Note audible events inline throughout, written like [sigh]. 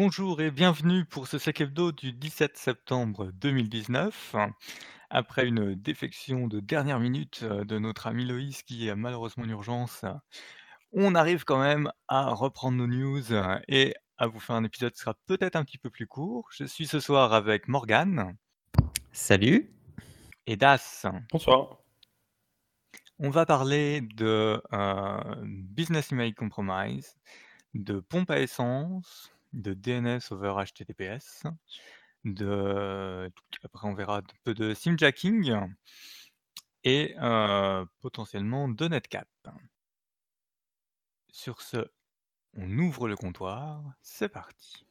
Bonjour et bienvenue pour ce Sec Hebdo du 17 septembre 2019. Après une défection de dernière minute, heu, de notre ami Loïs qui est malheureusement en urgence, on arrive quand même à reprendre nos news, et à vous faire un épisode qui sera peut-être un petit peu plus court. Je suis ce soir avec Morgane Salut. et Das. Bonsoir. On va parler de, heu, Business Email Compromise, de pompe à essence, de DNS over HTTPS, de après on verra un peu de simjacking et heu, potentiellement de Netcat. Sur ce, on ouvre le comptoir, c'est parti.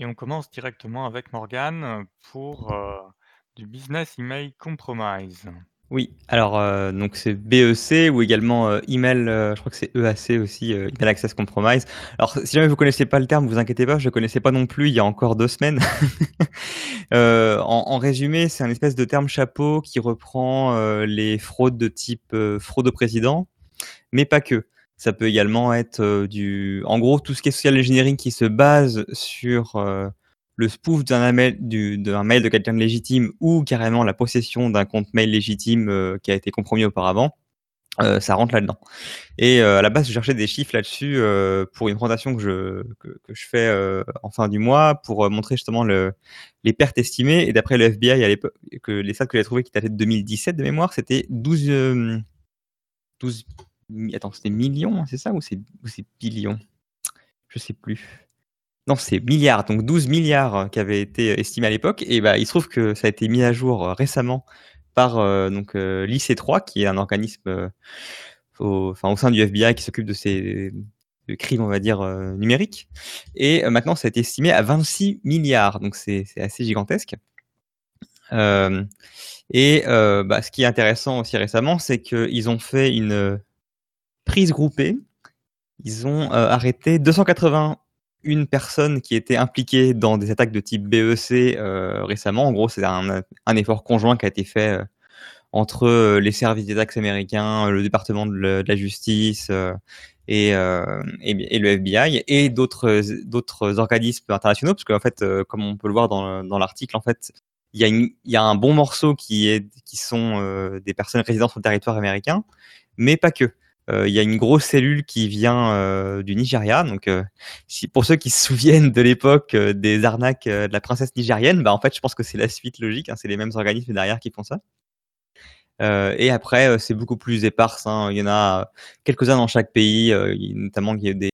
Et on commence directement avec Morgane pour, heu, du Business Email Compromise. Oui, alors, heu, donc c'est BEC ou également, email, je crois que c'est EAC aussi, Email Access Compromise. Alors si jamais vous connaissez pas le terme, vous inquiétez pas, je le connaissais pas non plus il y a encore 2 semaines. [laughs] En en résumé, c'est un espèce de terme chapeau qui reprend, les fraudes de type, fraude au président, mais pas que. Ça peut également être, heu, du en gros, tout ce qui est social engineering qui se base sur, heu, le spoof d'un mail mail de quelqu'un de légitime ou carrément la possession d'un compte mail légitime, heu, qui a été compromis auparavant, ça rentre là-dedans. Et à la base, je cherchais des chiffres là-dessus, pour une présentation que je que je fais, en fin du mois pour, montrer justement le les pertes estimées. Et d'après le FBI à que les stats que j'ai trouvé qui dataient de 2017 de mémoire, c'était 12, hem, 12 mi attends, c'était millions, c'est ça ou c'est billions? Je sais plus. Non, c'est milliards, donc 12 milliards qui avaient été estimés à l'époque et bah, il se trouve que ça a été mis à jour, heu, récemment par, heu, donc heu, l'IC3 qui est un organisme, au sein du FBI qui s'occupe de ces crimes, on va dire, numériques et maintenant ça a été estimé à 26 milliards, donc c'est assez gigantesque. Et bah, ce qui est intéressant aussi récemment, c'est qu'ils ont fait une, prise groupée. Ils ont, heu, arrêté 281 personnes qui étaient impliquées dans des attaques de type BEC, heu, récemment. En gros, c'est un effort conjoint qui a été fait, heu, entre, les services des taxes américains, le département de la justice, et le FBI et d'autres organismes internationaux. Parce qu'en fait, comme on peut le voir dans le dans l'article, en fait, il y a un bon morceau qui qui sont, des personnes résidant sur le territoire américain, mais pas que. Heu, il y a une grosse cellule qui vient, heu, du Nigeria, donc heu, si pour ceux qui se souviennent de l'époque, des arnaques, de la princesse nigérienne, bah, en fait, je pense que c'est la suite logique, hein, c'est les mêmes organismes derrière qui font ça. Et après, c'est beaucoup plus éparse, hein. Il y en a quelques-uns dans chaque pays, notamment il y a des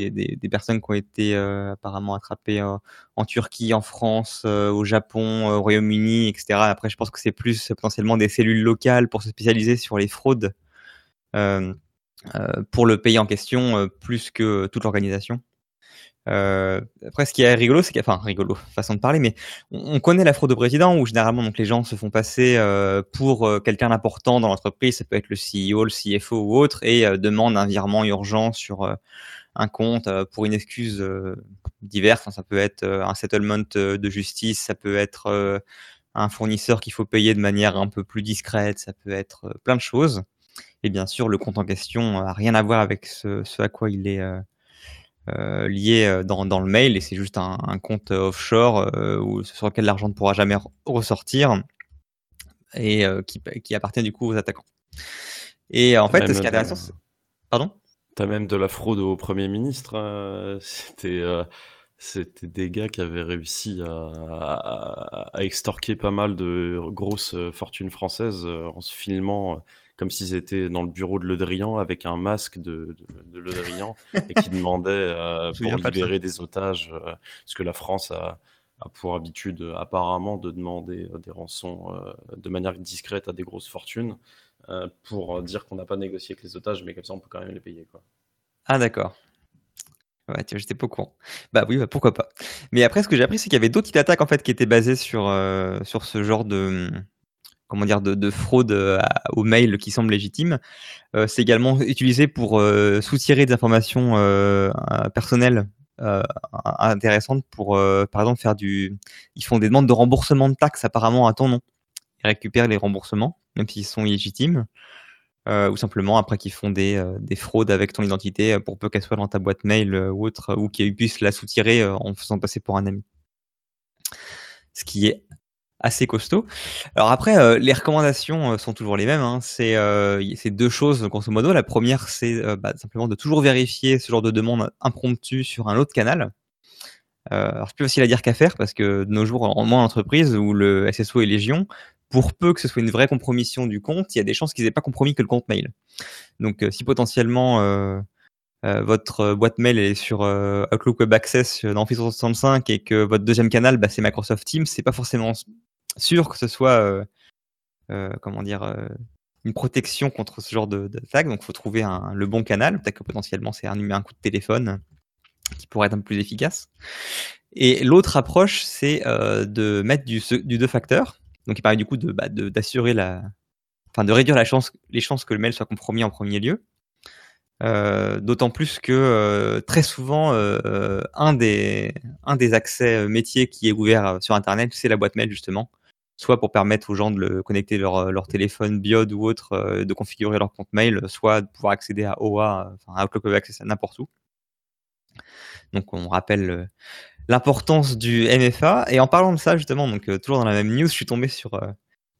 des personnes qui ont été, apparemment attrapées, en Turquie, en France, au Japon, au Royaume-Uni et cetera. Après, je pense que c'est plus potentiellement des cellules locales pour se spécialiser sur les fraudes, pour le pays en question, heu, plus que toute l'organisation. Heu, après ce qui est rigolo, c'est que enfin rigolo, façon de parler, mais on on connaît la fraude au président où généralement donc les gens se font passer, pour, quelqu'un d'important dans l'entreprise. Ça peut être le CEO, le CFO ou autre et heu, demande un virement urgent sur, un compte, pour une excuse, diverse. Ça peut être, un settlement, de justice, ça peut être, un fournisseur qu'il faut payer de manière un peu plus discrète, ça peut être, plein de choses et bien sûr, le compte en question a rien à voir avec ce ce à quoi il est, heu heu, lié, heu, dans dans le mail et c'est juste un un compte offshore, où sur lequel l'argent ne pourra jamais re ressortir et qui appartient du coup aux attaquants et en fait, ce qui est de intéressant, c'est pardon? tu as même de la fraude au 1er ministre, c'était, des gars qui avaient réussi à à à extorquer pas mal de grosses, fortunes françaises, en se filmant, comme s'ils étaient dans le bureau de Le Drian avec un masque de de de Le Drian et qui Je [laughs] me pour pas de libérer des otages, heu, parce que la France a a pour habitude, heu, apparemment de demander, heu, des rançons, heu, de manière discrète à des grosses fortunes, pour dire qu'on n'a pas négocié avec les otages, mais comme ça on peut quand même les payer, quoi. Ah d'accord. Ouais, j'étais pas au courant. Bah oui, bah, pourquoi pas. Mais après ce que j'ai appris, c'est qu'il y avait d'autres types d'attaques en fait qui étaient basées sur, sur ce genre de, comment dire, de, fraude aux mails qui semblent légitimes. c'est également utilisé pour soutirer des informations personnelles intéressantes pour, par exemple, faire du. Ils font des demandes de remboursement de taxes apparemment à ton nom. Ils récupèrent les remboursements, même s'ils sont illégitimes. Euh, ou simplement après qu'ils font des, euh, des, fraudes avec ton identité euh, pour peu qu'elle soit dans ta boîte mail ou autre, ou qu'ils puissent la soutirer en faisant passer pour un ami. Ce qui est assez costaud. Alors après, les recommandations sont toujours les mêmes. Hein. C'est deux choses, grosso modo. La première, c'est bah, simplement de toujours vérifier ce genre de demande impromptue sur un autre canal. alors c'est plus facile à dire qu'à faire parce que de nos jours, en moins entreprise où le SSO est légion, pour peu que ce soit une vraie compromission du compte, il y a des chances qu'ils n'aient pas compromis que le compte mail. Donc, euh, si potentiellement euh, euh, votre boîte mail est sur Outlook Web Access dans Office 365 et que votre deuxième canal, bah, c'est Microsoft Teams, c'est pas forcément sûr que ce soit, comment dire, une protection contre ce genre d'attaque. Donc, il faut trouver le bon canal. Peut-être que potentiellement, c'est un, un coup de téléphone qui pourrait être un peu plus efficace. Et l'autre approche, c'est de mettre du, deux facteurs. Donc il permet du coup de, bah, d'assurer la, enfin de réduire les chances que le mail soit compromis en premier lieu. Euh, d'autant plus que euh, très souvent, euh, un, des, un des accès métiers qui est ouvert sur Internet, c'est la boîte mail justement. Soit pour permettre aux gens de le connecter leur, leur téléphone Biode ou autre, de configurer leur compte mail, soit de pouvoir accéder à OA, enfin à Outlook Access n'importe où. Donc on rappelle l'importance du MFA. Et en parlant de ça, justement, donc euh, toujours dans la même news, je suis tombé sur euh,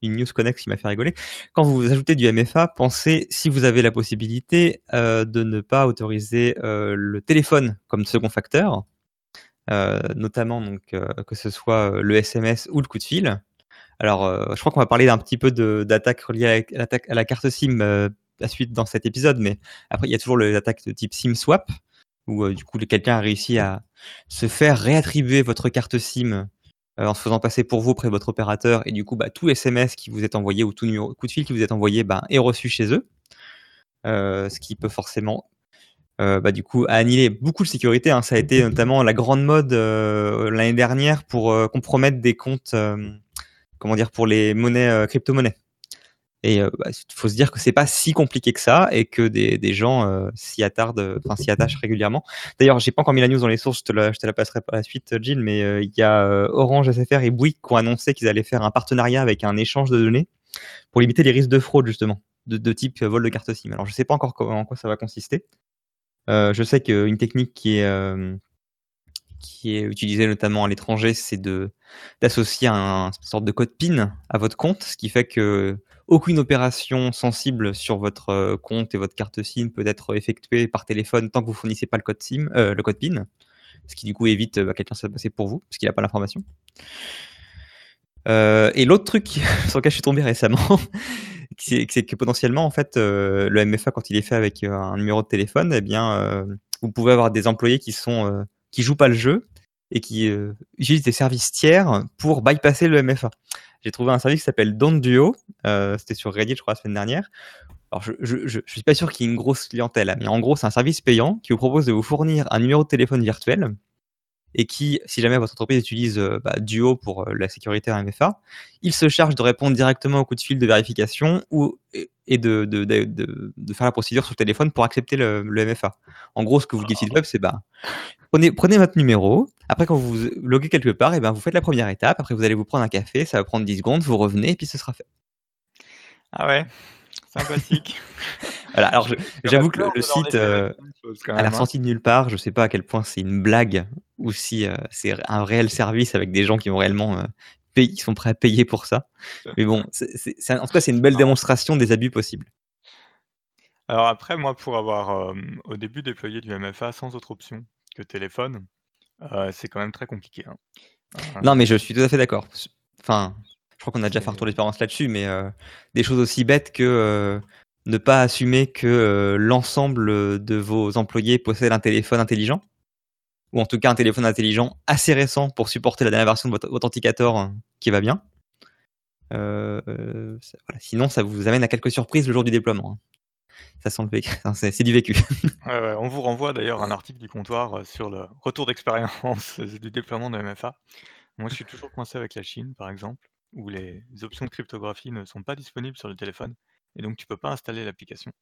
une news connex qui m'a fait rigoler. Quand vous ajoutez du MFA, pensez, si vous avez la possibilité, euh, de ne pas autoriser le téléphone comme second facteur, notamment donc que ce soit le SMS ou le coup de fil. Alors, je crois qu'on va parler d'un petit peu d'attaque reliée à, la carte SIM la suite dans cet épisode, mais après, il y a toujours les attaques de type SIM swap, où du coup quelqu'un a réussi à se faire réattribuer votre carte SIM en se faisant passer pour vous auprès de votre opérateur et du coup bah, tout SMS qui vous est envoyé ou tout numéro, coup de fil qui vous est envoyé bah, est reçu chez eux, ce qui peut forcément bah, du coup annihiler beaucoup de sécurité. Hein. Ça a été notamment la grande mode l'année dernière pour compromettre des comptes, comment dire, pour les monnaies crypto-monnaies. Et il bah, faut se dire que c'est pas si compliqué que ça et que des, des gens s'y attardent, enfin s'y attachent régulièrement. D'ailleurs, j'ai pas encore mis la news dans les sources, je te la, je te la passerai par la suite, Jill, mais il y a Orange, SFR et Bouygues qui ont annoncé qu'ils allaient faire un partenariat avec un échange de données pour limiter les risques de fraude justement, de, type vol de carte SIM. Alors je sais pas encore en quoi ça va consister. je sais qu'une technique qui est qui est utilisée notamment à l'étranger, c'est de d'associer un, une sorte de code PIN à votre compte, ce qui fait que aucune opération sensible sur votre euh, compte et votre carte SIM peut être effectuée par téléphone tant que vous fournissez pas le code SIM, euh, le code PIN, ce qui du coup évite bah, quelqu'un de passer pour vous parce qu'il n'a pas l'information. Euh, et l'autre truc [laughs] sur lequel je suis tombé récemment, [laughs] c'est que potentiellement en fait le MFA quand il est fait avec un numéro de téléphone, eh bien vous pouvez avoir des employés qui sont qui jouent pas le jeu et qui utilisent des services tiers pour bypasser le MFA j'ai trouvé un service qui s'appelle Don't Duo. Euh, c'était sur Reddit, je crois, la semaine dernière. Alors, je, je, suis pas sûr qu'il y ait une grosse clientèle, hein, mais en gros, c'est un service payant qui vous propose de vous fournir un numéro de téléphone virtuel et qui, si jamais votre entreprise utilise euh, bah, Duo pour euh, la sécurité à MFA, il se charge de répondre directement au coup de fil de vérification ou, et de, de, de, de, faire la procédure sur le téléphone pour accepter le, le MFA. En gros, ce que vous dites web, c'est bah, prenez, prenez votre numéro, après quand vous loguez quelque part, et ben, vous faites la première étape, après vous allez vous prendre un café, ça va prendre 10 secondes, vous revenez et puis ce sera fait. Ah ouais, sympathique. [laughs] voilà, alors j'avoue que le, site, euh, a l'air sorti de nulle part, je sais pas à quel point c'est une blague ou si euh, c'est un réel service avec des gens qui ont réellement euh, payé, qui sont prêts à payer pour ça. Mais bon, en tout cas, c'est une belle démonstration des abus possibles. Alors après, moi, pour avoir au début déployé du MFA sans autre option que téléphone, c'est quand même très compliqué. Hein. Non, mais je suis tout à fait d'accord. Enfin, je crois qu'on a déjà fait un retour d'expérience là-dessus, mais des choses aussi bêtes que ne pas assumer que l'ensemble de vos employés possèdent un téléphone intelligent ou en tout cas un téléphone intelligent assez récent pour supporter la dernière version de votre authenticator hein, qui va bien. Euh, euh, Sinon, ça vous amène à quelques surprises le jour du déploiement. Hein. Ça sent le vécu. C'est du vécu. on vous renvoie d'ailleurs un article du comptoir euh, sur le retour d'expérience [laughs] du déploiement de MFA. Moi, je suis toujours coincé avec la Chine, par exemple, où les options de cryptographie ne sont pas disponibles sur le téléphone et donc tu peux pas installer l'application.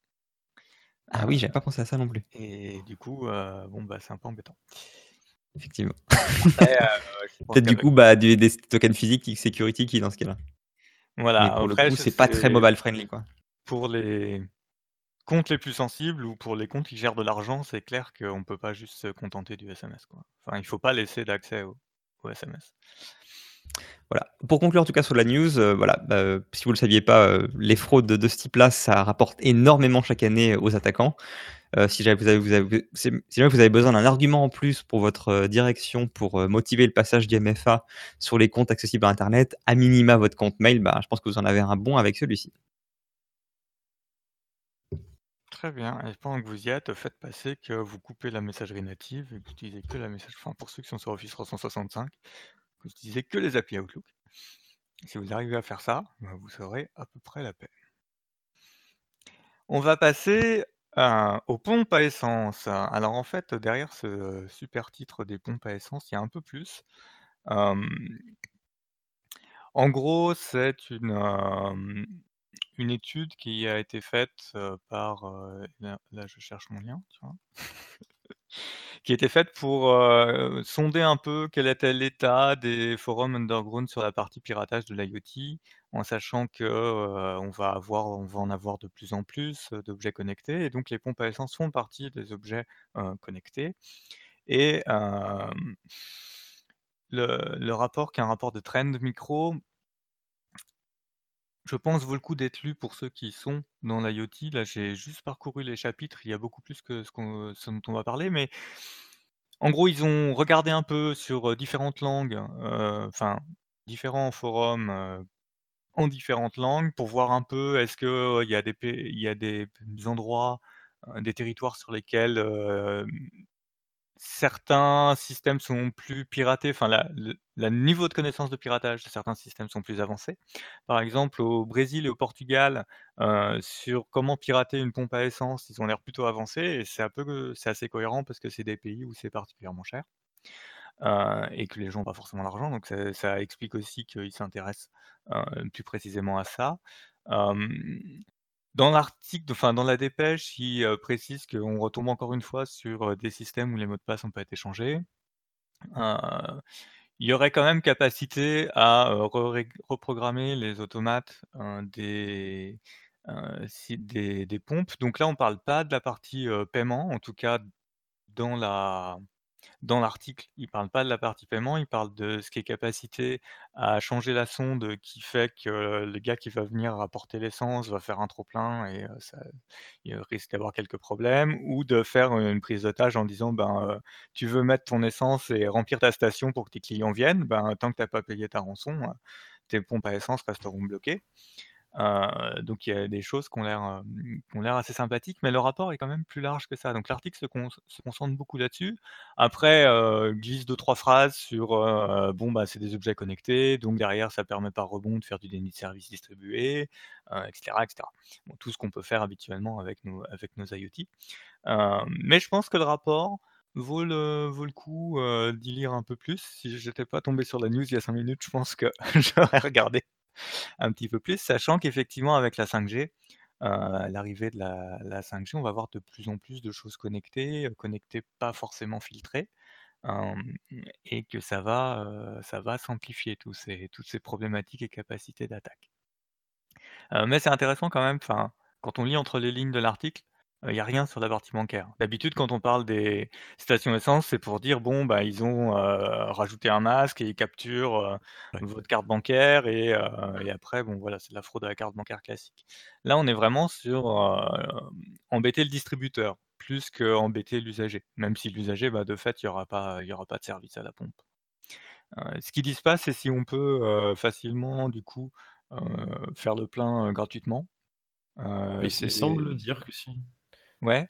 Ah oui, j'avais pas pensé à ça non plus. Et du coup, heu, bon, bah, c'est un peu embêtant. Effectivement. Pense Peut-être du coup, bah, des tokens physiques security qui dans ce cas-là. Mais Voilà, pour le après coup, c'est pas très mobile friendly, quoi. pour les comptes les plus sensibles ou pour les comptes qui gèrent de l'argent, c'est clair qu'on peut pas juste se contenter du SMS, quoi. Enfin, il faut pas laisser d'accès au au SMS. Voilà. Pour conclure en tout cas sur la news, heu, voilà, bah, si vous le saviez pas, heu, les fraudes de ce type-là, ça rapporte énormément chaque année aux attaquants. Si jamais vous avez besoin d'un argument en plus pour votre, direction pour, motiver le passage du MFA sur les comptes accessibles à internet, à minima votre compte mail, bah, je pense que vous en avez un bon avec celui-ci. Très bien et pendant que vous y êtes, faites passer que vous coupez la messagerie native et que vous utilisez que la message enfin pour ceux qui sont sur Office 365, que vous utilisez que les API Outlook. Si vous arrivez à faire ça, bah, vous serez à peu près la paix. On va passer, heu, aux pompes à essence. Alors en fait, derrière ce super titre des pompes à essence, il y a un peu plus. En gros, c'est une, une étude qui a été faite, heu, par, là je cherche mon lien? Qui été faite pour, heu, sonder un peu quel était l'état des forums underground sur la partie piratage de l'IoT, en sachant que, heu, on va avoir on va en avoir de plus en plus, heu, d'objets connectés. Et donc les pompes à essence font partie des objets, connectés. Et le le rapport qui est un rapport de Trend Micro je pense vaut le coup d'être lu pour ceux qui sont dans l'IoT. Là, j'ai juste parcouru les chapitres, il y a beaucoup plus que ce qu'on dont on va parler, mais en gros, ils ont regardé un peu sur, heu, différentes langues, heu, enfin différents forums, heu, en différentes langues pour voir un peu est-ce que, y a des p il y a des endroits, des territoires sur lesquels, certains systèmes sont plus piratés, enfin le niveau de connaissance de piratage de certains systèmes sont plus avancés. Par exemple, au Brésil et au Portugal, heu, sur comment pirater une pompe à essence, ils ont l'air plutôt avancés et c'est assez cohérent parce que c'est des pays où c'est particulièrement cher, heu et que les gens ont pas forcément l'argent donc ça explique aussi qu'ils s'intéressent, heu, plus précisément à ça. Dans l'article, enfin dans la dépêche, ils, heu, précisent qu'on retombe encore une fois sur, heu, des systèmes où les mots de passe ont pas été changés. Heu, il y aurait quand même capacité à, reprogrammer les automates, heu, des, des des pompes. Donc là, on parle pas de la partie, paiement, en tout cas dans la dans l'article, ils parlent pas de la partie paiement, ils parlent de ce qui est capacité à changer la sonde qui fait que le gars qui va venir apporter l'essence va faire un trop plein et ça il risque d'avoir quelques problèmes ou de faire une prise d'otage en disant: «Ben, tu veux mettre ton essence et remplir ta station pour que tes clients viennent, ben, tant que tu as pas payé ta rançon, tes pompes à essence resteront bloquées». Heu, donc il y a des choses qui ont l'air, hem, qui ont l'air assez sympathiques, mais le rapport est quand même plus large que ça. Donc l'article se con se concentre beaucoup là-dessus. Après, heu, glisse 2-3 phrases sur, heu, bon, bah, c'est des objets connectés, donc derrière ça permet par rebond de faire du déni de service distribué, heu, et cetera, et cetera. Bon, tout ce qu'on peut faire habituellement avec nos avec nos IoT. Mais je pense que le rapport vaut le vaut le coup, d'y lire un peu plus. Si j'étais pas tombé sur la news il y a 5 minutes, je pense que [laughs] j'aurais regardé un petit peu plus, sachant qu'effectivement avec la 5G, heu, l'arrivée de la la 5G, on va avoir de plus en plus de choses connectées, heu, connectées pas forcément filtrées, hem et que ça va, tous ces toutes ces problématiques et capacités d'attaque. Mais c'est intéressant quand même, quand on lit entre les lignes de l'article, heu, il y a rien sur la partie bancaire. D'habitude, quand on parle des stations essence, c'est pour dire: «Bon, bah, ils ont, heu, rajouté un masque et ils capturent, heu, Ouais. votre carte bancaire et heu et après, bon, voilà, c'est de la fraude à la carte bancaire classique». Là, on est vraiment sur, embêter le distributeur, plus qu'embêter l'usager. Même si l'usager, bah, de fait, il y aura pas il y aura pas de service à la pompe. Heu, ce qu'ils disent pas, c'est si on peut, heu, facilement, du coup, heu, faire le plein, heu, gratuitement. Heu, Il s il semble c'est dire que si. Ouais?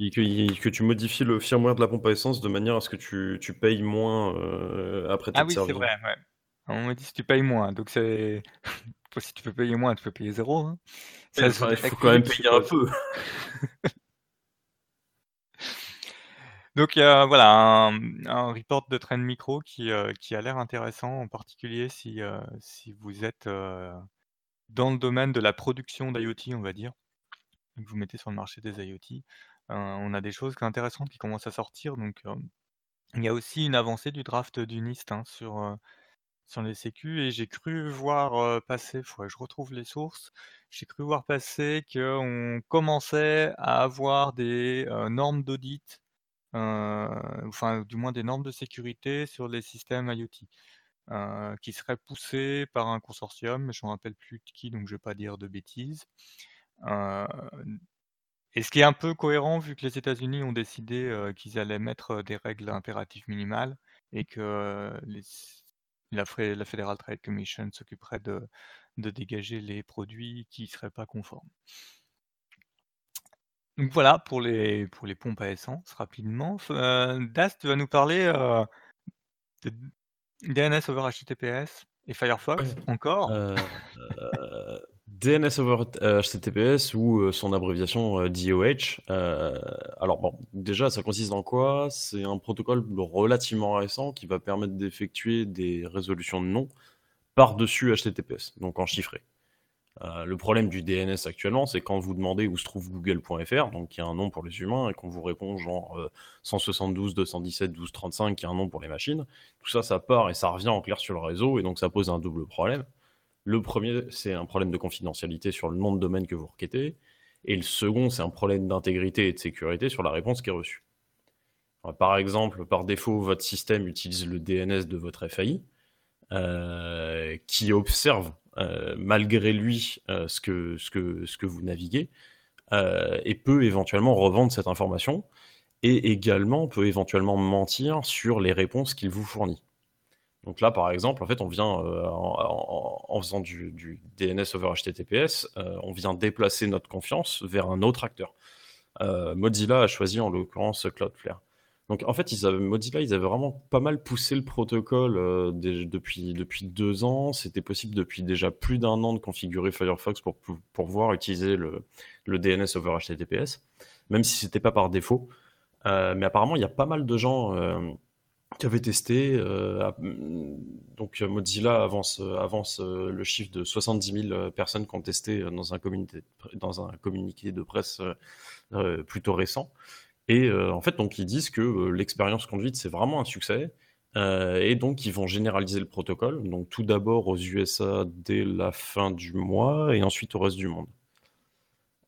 Et que tu modifies le firmware de la pompe à essence de manière à ce que tu tu payes moins, heu, après Ah t'être oui, c'est vrai, ouais. On m'a dit: «Si tu payes moins», donc c'est [laughs] si tu peux payer moins, tu peux payer 0, hein. Ça il faut quand même payer un peu. [laughs] [laughs] Donc voilà un, report de Trend Micro qui, qui a l'air intéressant, en particulier si, si vous êtes, dans le domaine de la production d'IoT, on va dire. Vous mettez sur le marché des IoT. on a des choses intéressantes qui commencent à sortir, donc il y a aussi une avancée du draft du NIST, hein, sur, sur les sécu et j'ai cru voir, passer, que je retrouve les sources, j'ai cru voir passer qu'on commençait à avoir des, normes d'audit, enfin du moins des normes de sécurité sur les systèmes IoT, qui seraient poussées par un consortium, mais je ne me rappelle plus de qui, donc je ne vais pas dire de bêtises. Et ce qui est un peu cohérent vu que les États-Unis ont décidé, qu'ils allaient mettre, des règles impératives minimales et que, la Federal Trade Commission s'occuperait de dégager les produits qui ne seraient pas conformes? Donc voilà pour les pour les pompes à essence rapidement. Das, tu vas nous parler, de DNS over HTTPS et Firefox encore? DNS over HTTPS ou euh, son abréviation euh, DOH. Euh, alors bon, déjà, ça consiste en quoi? C'est un protocole relativement récent qui va permettre d'effectuer des résolutions de noms par-dessus HTTPS, donc en chiffré. le problème du DNS actuellement, c'est quand vous demandez où se trouve google.fr, donc il y a un nom pour les humains, et qu'on vous répond genre 172, 217, 1235, qui a un nom pour les machines, tout ça, ça part et ça revient en clair sur le réseau, et donc ça pose un double problème. Le premier, c'est un problème de confidentialité sur le nom de domaine que vous requêtez. Et le second, c'est un problème d'intégrité et de sécurité sur la réponse qui est reçue. par exemple, par défaut, votre système utilise le DNS de votre FAI, euh, qui observe euh, malgré lui euh, ce que vous naviguez, et peut éventuellement revendre cette information, et également peut éventuellement mentir sur les réponses qu'il vous fournit. Donc là, par exemple, en on vient, euh, en, faisant du, DNS over HTTPS, euh, on vient déplacer notre confiance vers un autre acteur. Euh, Mozilla a choisi en l'occurrence Cloudflare. Donc en fait, Mozilla, ils avaient vraiment pas mal poussé le protocole depuis, depuis deux ans. C'était possible depuis déjà plus d'un an de configurer Firefox pour, pour pouvoir utiliser le, le, DNS over HTTPS, même si c'était pas par défaut. mais apparemment, il y a pas mal de gens qui avait testé. Euh, donc Mozilla avance, euh, euh, le chiffre de 70 000 personnes qui ont testé dans un, communiqué, dans un communiqué de presse plutôt récent. Et en fait, donc ils disent que l'expérience conduite c'est vraiment un succès. et donc ils vont généraliser le protocole. Donc tout d'abord aux USA dès la fin du mois et ensuite au reste du monde.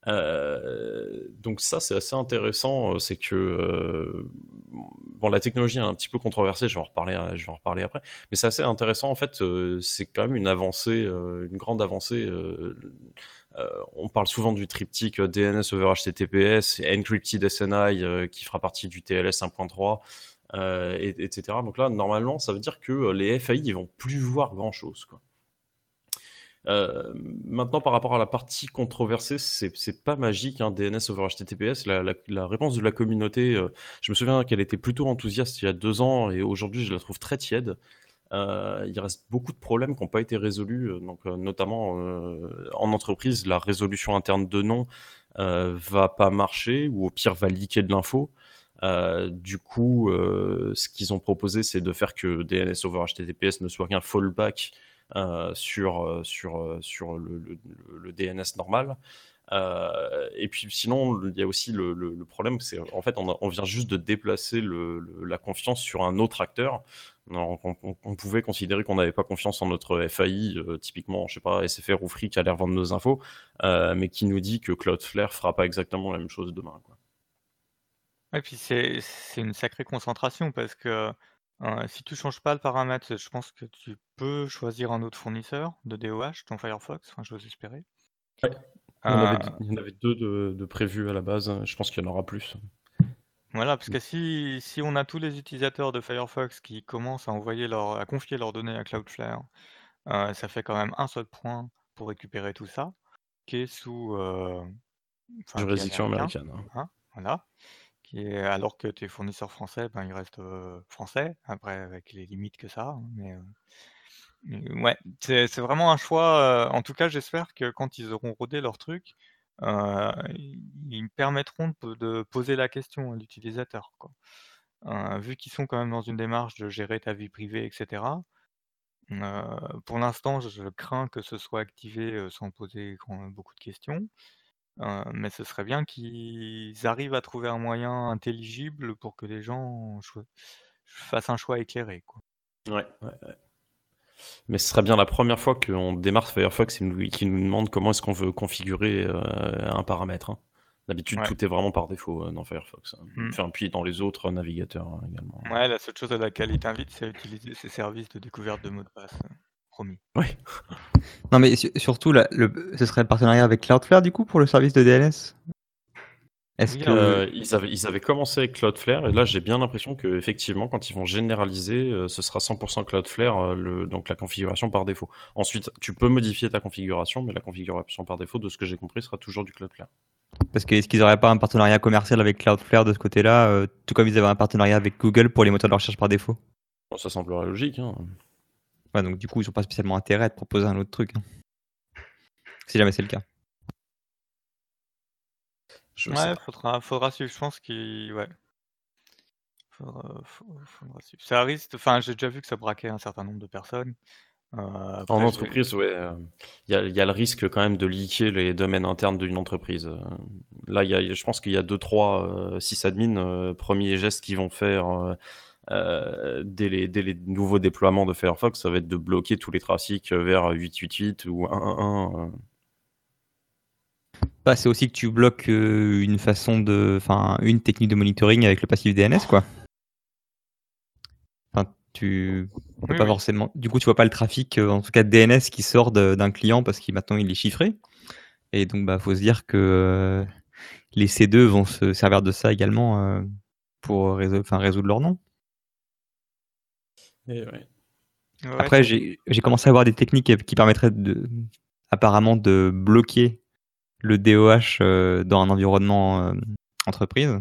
Euh, donc ça, c'est assez intéressant. Euh, c'est que euh, bon, la technologie est un petit peu controversée. Je vais en reparler, je vais en reparler après. Mais c'est assez intéressant. En fait, c'est quand même une avancée, une grande avancée. on parle souvent du triptyque DNS over HTTPS, encrypted SNI qui fera partie du TLS 1.3. et, etc. Donc là, normalement, ça veut dire que les FAI ils vont plus voir grand chose. Quoi. Euh, maintenant, par rapport à la partie controversée, c'est pas magique, hein, DNS over HTTPS. La, réponse de la communauté, euh, je me souviens qu'elle était plutôt enthousiaste il y a deux ans et aujourd'hui, je la trouve très tiède. Euh, il reste beaucoup de problèmes qui n'ont pas été résolus, donc notamment en entreprise, la résolution interne de nom va pas marcher ou au pire va leaker de l'info. du coup, ce qu'ils ont proposé, c'est de faire que DNS over HTTPS ne soit qu'un fallback sur, euh, sur, euh, sur le, le, DNS normal. et puis sinon, il y a aussi le, le problème, c'est en fait, on, vient juste de déplacer la confiance sur un autre acteur. On, on, pouvait considérer qu'on n'avait pas confiance en notre FAI, typiquement, je sais pas, SFR ou Free qui a l'air vendre nos infos, mais qui nous dit que Cloudflare fera pas exactement la même chose demain. Quoi. Et puis c'est une sacrée concentration parce que si tu changes pas le paramètre, je pense que tu peux choisir un autre fournisseur de DOH dans Firefox, enfin j'ose espérer. Ouais. Il y en avait, deux de, prévus à la base, je pense qu'il y en aura plus. Voilà, parce que si, si on a tous les utilisateurs de Firefox qui commencent à envoyer leur, à confier leurs données à Cloudflare, ça fait quand même un seul point pour récupérer tout ça, qui est sous euh, Juridiction américaine. Hein. Alors que tes fournisseurs français, ben, ils restent français, après avec les limites que ça hein, mais, ouais, c'est vraiment un choix, en tout cas, j'espère que quand ils auront rodé leur truc, ils permettront de poser la question à l'utilisateur, vu qu'ils sont quand même dans une démarche de gérer ta vie privée etc. pour l'instant, je crains que ce soit activé, sans poser beaucoup de questions. Mais ce serait bien qu'ils arrivent à trouver un moyen intelligible pour que les gens fassent un choix éclairé, quoi. Ouais, ouais, ouais. Mais ce serait bien la première fois qu'on démarre Firefox et qu'il nous demande comment est-ce qu'on veut configurer un paramètre, hein. D'habitude, tout est vraiment par défaut dans Firefox, hein. Mmh. Enfin, puis dans les autres navigateurs, hein, également. Ouais, la seule chose à laquelle il t'invite, c'est à utiliser ses services de découverte de mots de passe, promis. Ouais. Non, mais surtout là, le ce serait le partenariat avec Cloudflare, du coup, pour le service de DNS? Est-ce que ils avaient ils avaient commencé avec Cloudflare et là, j'ai bien l'impression qu'effectivement, quand ils vont généraliser, ce sera 100% Cloudflare, le donc la configuration par défaut. Ensuite, tu peux modifier ta configuration, mais la configuration par défaut, de ce que j'ai compris, sera toujours du Cloudflare. Parce que est-ce qu'ils n'auraient pas un partenariat commercial avec Cloudflare de ce côté-là, euh, tout comme ils avaient un partenariat avec Google pour les moteurs de recherche par défaut? Ça semblerait logique. Hein. Ouais, donc du coup, ils n'ont pas spécialement intérêt à te proposer un autre truc. Hein. Si jamais c'est le cas. ouais, faudra, faudra suivre. Je pense qu'il. Ouais. Faudra, faudra suivre. Ça risque. Enfin, j'ai déjà vu que ça braquait un certain nombre de personnes. Euh, en entreprise, ouais, euh, il y, a le risque quand même de leaker les domaines internes d'une entreprise. Euh, là, y a, je pense qu'il y a deux, trois sysadmins, premiers gestes qu'ils vont faire dès les, dès, les, nouveaux déploiements de Firefox, ça va être de bloquer tous les trafics vers 888 ou 111. Bah, c'est aussi que tu bloques une façon de, enfin, une technique de monitoring avec le passif DNS, quoi. Tu pas forcément. Du coup, tu vois pas le trafic, euh, en tout cas DNS, qui sort d'un client parce qu'il maintenant il est chiffré. Et donc, bah, faut se dire que euh, les C2 vont se servir de ça également euh, pour résoudre, enfin, résoudre leur nom. Après, j'ai commencé à avoir des techniques qui permettraient de, apparemment de bloquer le DOH dans un environnement entreprise.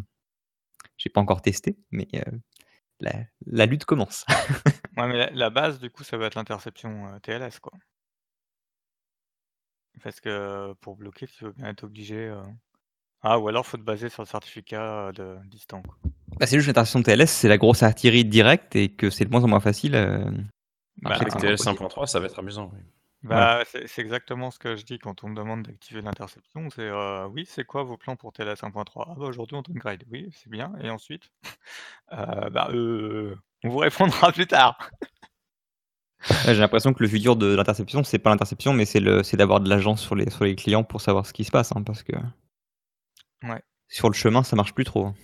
J'ai pas encore testé, mais la, lutte commence. [laughs] ouais, mais la, base, du coup, ça va être l'interception euh, TLS, quoi. Parce que pour bloquer, tu veux bien être obligé. Euh, ah, ou alors faut te baser sur le certificat euh, de distant. Quoi. Bah, c'est juste l'interception TLS, c'est la grosse artillerie directe et que c'est de moins en moins facile. Bah, avec TLS 1.3, ça va être amusant. Oui. Bah, c'est exactement ce que je dis quand on me demande d'activer l'interception, c'est, «Oui, c'est quoi vos plans pour TLS 1.3?» «Ah bah, aujourd'hui on downgrade». «Oui, c'est bien et ensuite?» [laughs] «Bah, on vous répondra plus tard». j'ai l'impression que le futur de l'interception, c'est pas l'interception, mais c'est le c'est d'avoir de l'agence sur les sur les clients pour savoir ce qui se passe, hein, parce que Ouais. sur le chemin, ça marche plus trop, hein.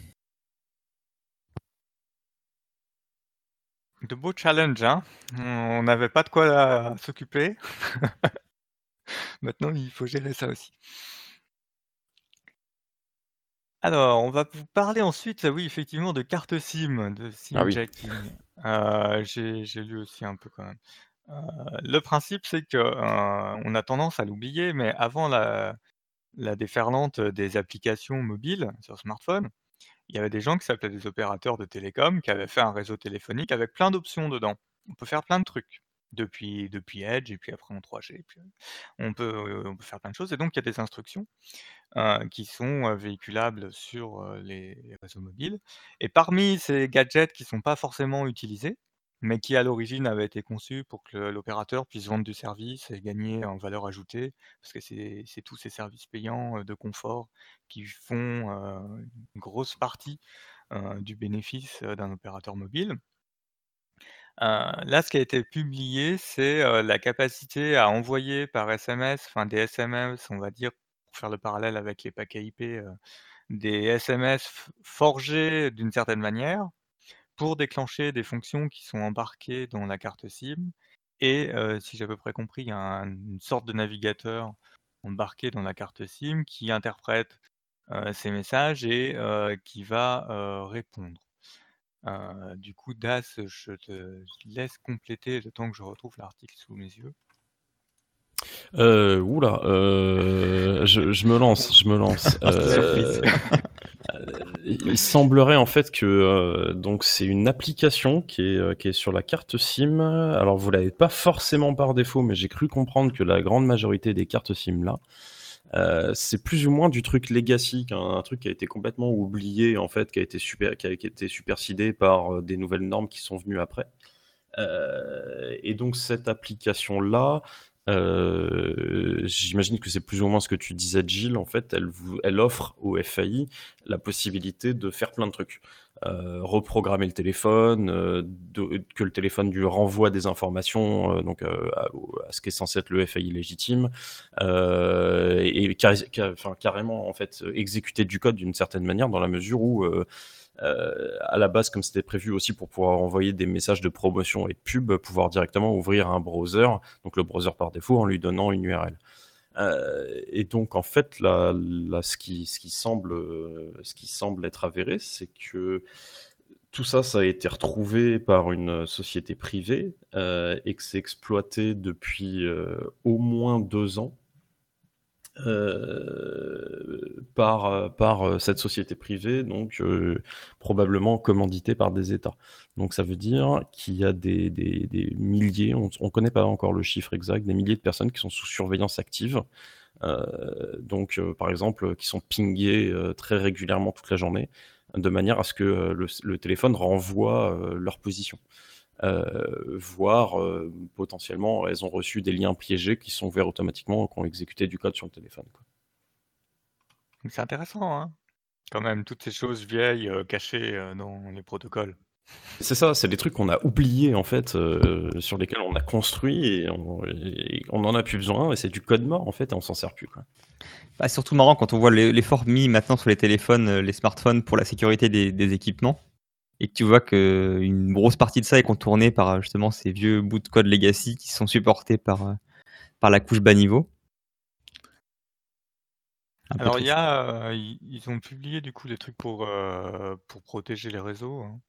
De beaux challenges, hein. On n'avait pas de quoi s'occuper. [laughs] Maintenant, il faut gérer ça aussi. Alors, on va vous parler ensuite, oui, effectivement, de carte SIM, de SIM Ah jacking. Euh, j'ai lu aussi un peu quand même. Euh, le principe, c'est que euh, on a tendance à l'oublier, mais avant la, la déferlante des applications mobiles sur smartphone, il y avait des gens qui s'appelaient des opérateurs de télécom, qui avaient fait un réseau téléphonique avec plein d'options dedans. On peut faire plein de trucs depuis depuis Edge et puis après en 3G puis, on peut, faire plein de choses et donc il y a des instructions, qui sont, véhiculables sur, les réseaux mobiles et parmi ces gadgets qui sont pas forcément utilisés mais qui à l'origine avait été conçu pour que l'opérateur puisse vendre du service et gagner en valeur ajoutée, parce que c'est tous ces services payants de confort qui font une grosse partie du bénéfice d'un opérateur mobile. là, ce qui a été publié, c'est la capacité à envoyer par SMS, enfin des SMS, on va dire, pour faire le parallèle avec les paquets IP, des SMS forgés d'une certaine manière, pour déclencher des fonctions qui sont embarquées dans la carte SIM et si j'ai à peu près compris, il y a une sorte de navigateur embarqué dans la carte SIM qui interprète, ces messages et qui va, répondre. du coup, Das, je te laisse compléter le temps que je retrouve l'article sous mes yeux. Euh, oula, je, me lance, je me lance. [laughs] Il semblerait en fait que euh, donc c'est une application qui est, euh, qui est sur la carte SIM. Alors vous l'avez pas forcément par défaut, mais j'ai cru comprendre que la grande majorité des cartes SIM là Euh, c'est plus ou moins du truc legacy, un, truc qui a été complètement oublié en fait, qui a été super, qui a, été supersidé par des nouvelles normes qui sont venues après. et donc cette application là, euh, j'imagine que c'est plus ou moins ce que tu disais, Gilles. En fait, elle, vous, elle offre au FAI la possibilité de faire plein de trucs. Euh, reprogrammer le téléphone, euh, que le téléphone lui renvoie des informations donc à, ce qui est censé être le FAI légitime, et carrément en fait exécuter du code d'une certaine manière dans la mesure où euh, à la base, comme c'était prévu aussi pour pouvoir envoyer des messages de promotion et de pub, pouvoir directement ouvrir un browser, donc le browser par défaut, en lui donnant une URL. Euh, et donc, en fait, là, ce, qui, semble, ce qui semble être avéré, c'est que tout ça, ça a été retrouvé par une société privée euh, et que c'est exploité depuis au moins deux ans euh, par, euh, cette société privée, donc euh, probablement commanditée par des États. Donc ça veut dire qu'il y a des, milliers, on ne connaît pas encore le chiffre exact, des milliers de personnes qui sont sous surveillance active. donc par exemple, qui sont pingées très régulièrement toute la journée, de manière à ce que le téléphone renvoie leur position. Euh, voire euh, potentiellement elles ont reçu des liens piégés qui sont ouverts automatiquement, qui ont exécuté du code sur le téléphone. C'est intéressant, hein quand même, toutes ces choses vieilles euh, cachées dans les protocoles. C'est ça, c'est des trucs qu'on a oubliés en fait, sur lesquels on a construit et on, en a plus besoin et c'est du code mort en fait et on s'en sert plus. Quoi. Bah, surtout marrant quand on voit l'effort mis maintenant sur les téléphones, les smartphones pour la sécurité des équipements et que tu vois qu'une grosse partie de ça est contournée par justement ces vieux bouts de code legacy qui sont supportés par, euh, par la couche bas niveau. Alors il y a, euh, ils ont publié du coup des trucs pour, euh, pour protéger les réseaux. Hein.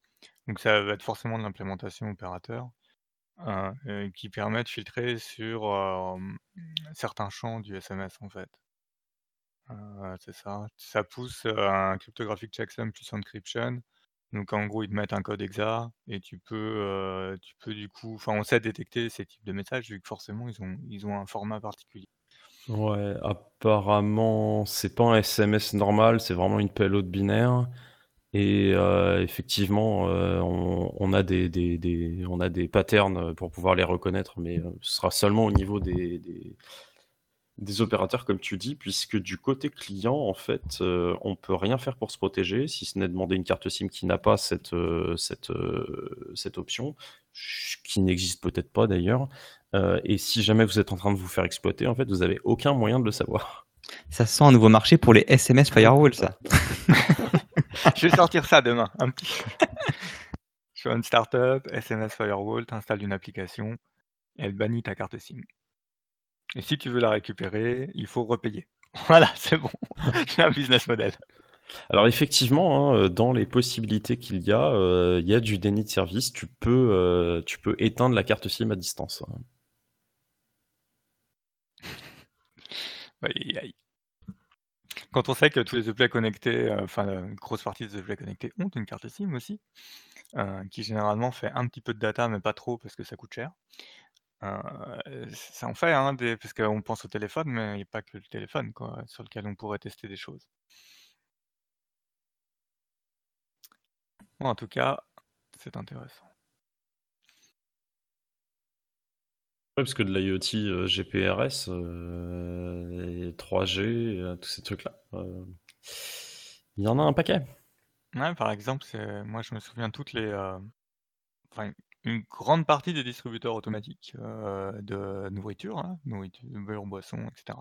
Donc ça va être forcément de l'implémentation opérateur qui permet de filtrer sur certains champs du SMS en fait. c'est ça. Ça pousse un cryptographic checksum plus encryption donc en gros, ils te mettent un code exa et tu peux, tu peux du coup enfin on sait détecter ces types de messages vu que forcément ils ont ils ont un format particulier. Ouais, apparemment, c'est pas un SMS normal, c'est vraiment une payload binaire et effectivement, on a des des on a des patterns, pour pouvoir les reconnaître mais, ce sera seulement au niveau des opérateurs, comme tu dis, puisque du côté client, en fait, euh, on peut rien faire pour se protéger, si ce n'est demander une carte SIM qui n'a pas cette, euh, cette, euh, cette option, qui n'existe peut-être pas d'ailleurs. et si jamais vous êtes en train de vous faire exploiter, en fait, vous n'avez aucun moyen de le savoir. Ça sent un nouveau marché pour les SMS Firewall, ça. [laughs] Je vais sortir ça demain. Un petit... [laughs] Sur une startup, SMS Firewall, tu installes une application, elle bannit ta carte SIM. Et si tu veux la récupérer, il faut repayer. [laughs] Voilà, c'est bon. [laughs] J'ai un business model. Alors effectivement, hein, dans les possibilités qu'il y a, euh, il y a du déni de service. Tu peux, euh, tu peux éteindre la carte SIM à distance. Quand on sait que tous les objets connectés, euh, enfin une grosse partie des objets connectés ont une carte SIM aussi, qui généralement fait un petit peu de data, mais pas trop parce que ça coûte cher. Euh, ça en fait, hein, des parce qu'on pense au téléphone, mais il n'y a pas que le téléphone, quoi, sur lequel on pourrait tester des choses. en tout cas, c'est intéressant. Ouais, parce que de l'IoT, euh, GPRS, euh, 3G, euh, tous ces trucs-là, il y en a un paquet. Ouais, par exemple, c'est moi je me souviens toutes les, enfin une grande partie des distributeurs automatiques de nourriture, hein, nourriture, boisson, etc.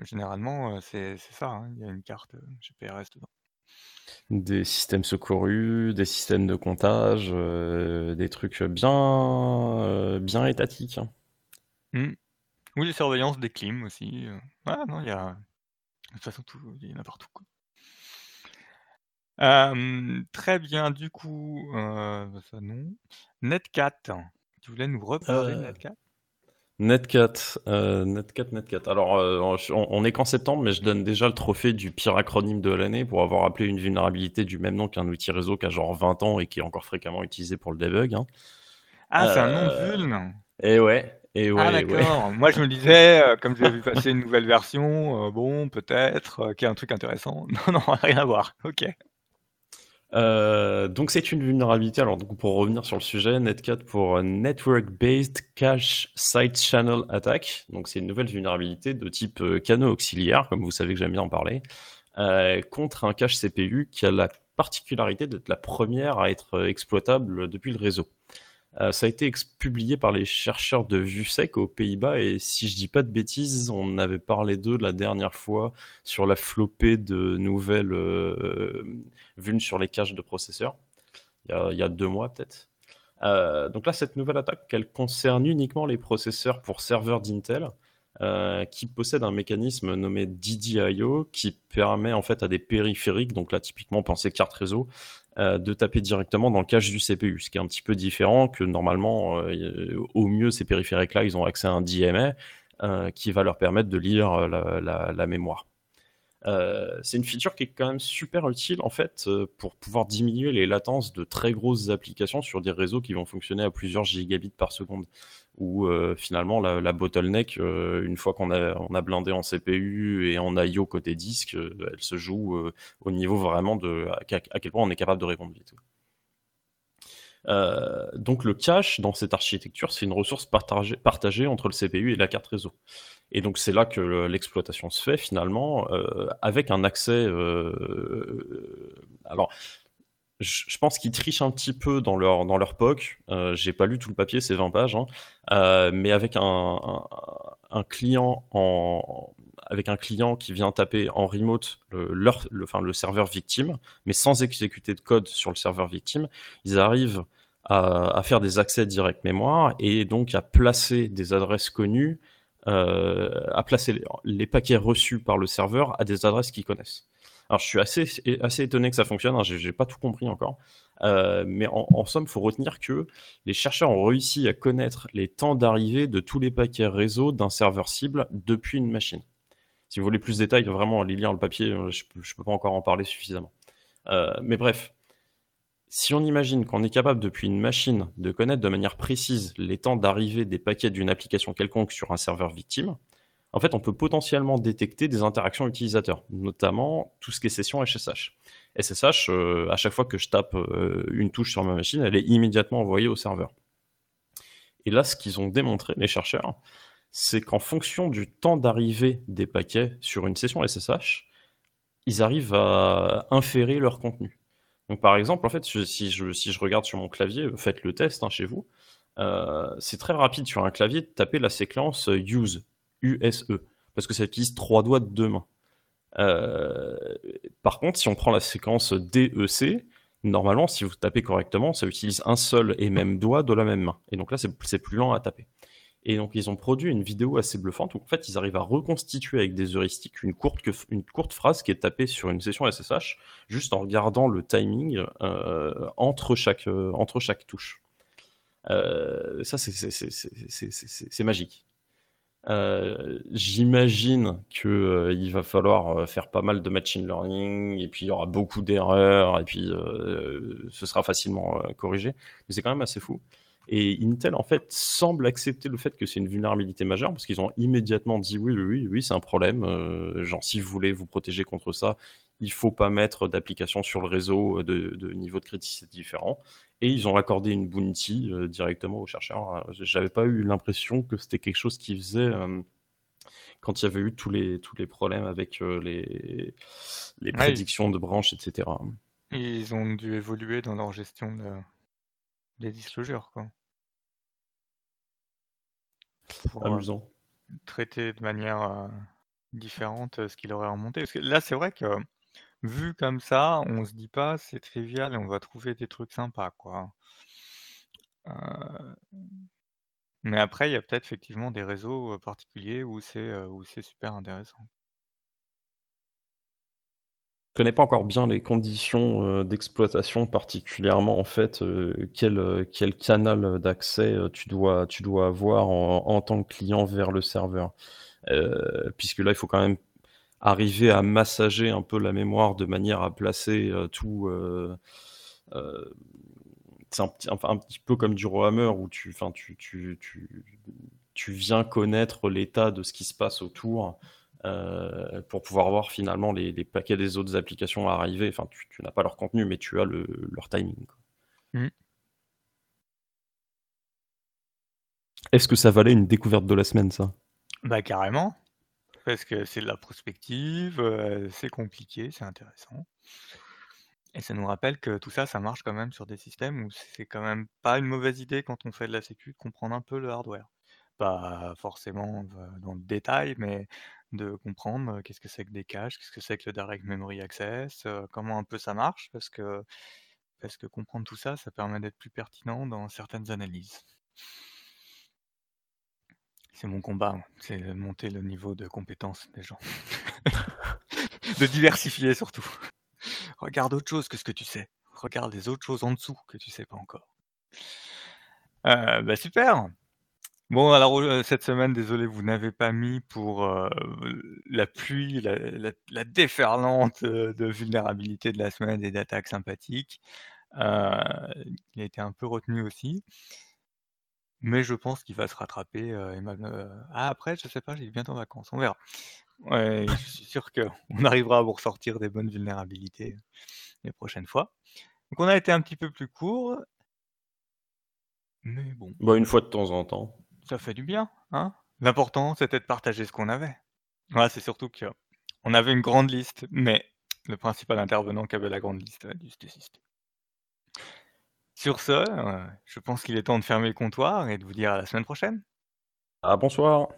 généralement, c'est ça, hein, il y a une carte GPRS dedans. Des systèmes secourus, des systèmes de comptage, des trucs bien, bien étatiques. Hein. Mmh. Oui, les surveillances des clims aussi. Ouais, non, il y a. De toute façon, tout, il y en a partout. Quoi très bien, du coup, euh, ça non. Netcat, tu voulais nous reparler de euh, Netcat? Netcat, euh, Netcat, Netcat. Alors, on est qu'en septembre, mais je donne déjà le trophée du pire acronyme de l'année pour avoir appelé une vulnérabilité du même nom qu'un outil réseau qui a genre 20 ans et qui est encore fréquemment utilisé pour le debug, hein. Ah, c'est un nom de vuln? et ouais Et Ah ouais, ouais. d'accord. Moi je me disais, comme j'ai vu passer une nouvelle version, bon peut-être, qu'il y a un truc intéressant. [laughs] Non, non, rien à voir. OK. Euh, donc c'est une vulnérabilité. Alors donc pour revenir sur le sujet, Netcat pour Network Based Cache Side Channel Attack. Donc c'est une nouvelle vulnérabilité de type euh, canaux auxiliaire, comme vous savez que j'aime bien en parler, euh, contre un cache CPU qui a la particularité d'être la première à être euh, exploitable depuis le réseau. Euh, ça a été publié par les chercheurs de VuSec aux Pays-Bas et si je dis pas de bêtises, on avait parlé d'eux la dernière fois sur la flopée de nouvelles euh, sur les caches de processeurs, il y a, il y a deux mois peut-être. Euh, donc là, cette nouvelle attaque, elle concerne uniquement les processeurs pour serveurs d'Intel. Euh, qui possède un mécanisme nommé DDIO qui permet en fait à des périphériques, donc là typiquement pensez carte réseau, euh, de taper directement dans le cache du CPU, ce qui est un petit peu différent que normalement, euh, au mieux ces périphériques-là, ils ont accès à un DMA euh, qui va leur permettre de lire la, la, mémoire. C'est une feature qui est quand même super utile en fait pour pouvoir diminuer les latences de très grosses applications sur des réseaux qui vont fonctionner à plusieurs gigabits par seconde. Où euh, finalement la, bottleneck, euh, une fois qu'on a, on a blindé en CPU et en IO côté disque, euh, elle se joue au niveau vraiment de à, à, quel point on est capable de répondre vite. Donc le cache dans cette architecture, c'est une ressource partagée, partagée, entre le CPU et la carte réseau. Et donc c'est là que l'exploitation se fait finalement avec un accès. Alors, je, pense qu'ils trichent un petit peu dans leur dans leur POC. Euh, J'ai pas lu tout le papier, c'est 20 pages, hein, euh, mais avec un, client en avec un client qui vient taper en remote le, le, enfin, le serveur victime, mais sans exécuter de code sur le serveur victime, ils arrivent à, faire des accès direct mémoire et donc à placer des adresses connues euh, à placer les, paquets reçus par le serveur à des adresses qu'ils connaissent. Alors, je suis assez, étonné que ça fonctionne, hein, j'ai pas tout compris encore. Euh, mais en, somme, il faut retenir que les chercheurs ont réussi à connaître les temps d'arrivée de tous les paquets réseau d'un serveur cible depuis une machine. Si vous voulez plus de détails, vraiment, allez lire le papier, je ne peux pas encore en parler suffisamment. Euh, mais bref, si on imagine qu'on est capable depuis une machine de connaître de manière précise les temps d'arrivée des paquets d'une application quelconque sur un serveur victime, en fait, on peut potentiellement détecter des interactions utilisateurs, notamment tout ce qui est session SSH. SSH, euh, à chaque fois que je tape euh, une touche sur ma machine, elle est immédiatement envoyée au serveur. Et là, ce qu'ils ont démontré, les chercheurs, c'est qu'en fonction du temps d'arrivée des paquets sur une session SSH, ils arrivent à inférer leur contenu. Donc par exemple, en fait, si je, regarde sur mon clavier, faites le test hein, chez vous, euh, c'est très rapide sur un clavier de taper la séquence use, USE, parce que ça utilise trois doigts de deux mains. Euh, par contre, si on prend la séquence DEC, normalement, si vous tapez correctement, ça utilise un seul et même doigt de la même main. Et donc là, c'est plus lent à taper. Et donc, ils ont produit une vidéo assez bluffante où, en fait, ils arrivent à reconstituer avec des heuristiques une courte, une courte phrase qui est tapée sur une session SSH, juste en regardant le timing euh, entre, chaque, euh, entre chaque touche. Ça, c'est magique. Euh, J'imagine qu'il euh, va falloir faire pas mal de machine learning, et puis il y aura beaucoup d'erreurs, et puis euh, ce sera facilement corrigé. Mais c'est quand même assez fou. Et Intel, en fait, semble accepter le fait que c'est une vulnérabilité majeure parce qu'ils ont immédiatement dit oui, oui, oui, oui c'est un problème. Euh, genre, si vous voulez vous protéger contre ça, il faut pas mettre d'application sur le réseau de, de, niveau de criticité différent. Et ils ont accordé une bounty euh, directement aux chercheurs. J'avais pas eu l'impression que c'était quelque chose qui faisait euh, quand il y avait eu tous les, tous les problèmes avec euh, les, les prédictions ouais, de branches, etc. Ils ont dû évoluer dans leur gestion de, des disclosures, quoi. Pour, Amusant. Euh, traiter de manière euh, différente ce qu'il aurait remonté. Parce que là, c'est vrai que vu comme ça, on se dit pas c'est trivial et on va trouver des trucs sympas, quoi. Mais après, il y a peut-être effectivement des réseaux particuliers où c'est où c'est super intéressant. Je connais pas encore bien les conditions d'exploitation, particulièrement en fait quel, quel canal d'accès tu dois, tu dois avoir en, en, tant que client vers le serveur. puisque là, il faut quand même arriver à massager un peu la mémoire de manière à placer tout. c'est un, petit, enfin, un petit peu comme du Rohammer où tu, enfin, tu, tu, tu tu viens connaître l'état de ce qui se passe autour euh, pour pouvoir voir finalement les, paquets des autres applications arriver. Enfin, tu, n'as pas leur contenu, mais tu as le, leur timing. Mmh. Est-ce que ça valait une découverte de la semaine, ça? Bah carrément, parce que c'est de la prospective, c'est compliqué, c'est intéressant. Et ça nous rappelle que tout ça, ça marche quand même sur des systèmes où c'est quand même pas une mauvaise idée quand on fait de la sécu de comprendre un peu le hardware. Pas forcément dans le détail, mais de comprendre qu'est-ce que c'est que des caches, qu'est-ce que c'est que le direct memory access, comment un peu ça marche, parce que, parce que comprendre tout ça, ça permet d'être plus pertinent dans certaines analyses. C'est mon combat, c'est de monter le niveau de compétence des gens. [laughs] de diversifier surtout. Regarde autre chose que ce que tu sais. Regarde les autres choses en dessous que tu sais pas encore. Euh, bah super. Bon, alors euh, cette semaine, désolé, vous n'avez pas mis pour euh, la pluie, la, déferlante de vulnérabilité de la semaine et d'attaques sympathiques. il a été un peu retenu aussi. Mais je pense qu'il va se rattraper. Ah, après, je sais pas, j'ai bientôt en vacances, on verra. Ouais, je suis sûr qu'on [laughs] arrivera à vous ressortir des bonnes vulnérabilités les prochaines fois. Donc on a été un petit peu plus court. Mais bon. Bah, une fois de temps en temps. Ça fait du bien, hein L'important, c'était de partager ce qu'on avait. Voilà, c'est surtout qu'on avait une grande liste, mais le principal intervenant qui avait la grande liste a dû se désister. Sur ce, je pense qu'il est temps de fermer le comptoir et de vous dire à la semaine prochaine. Ah bonsoir.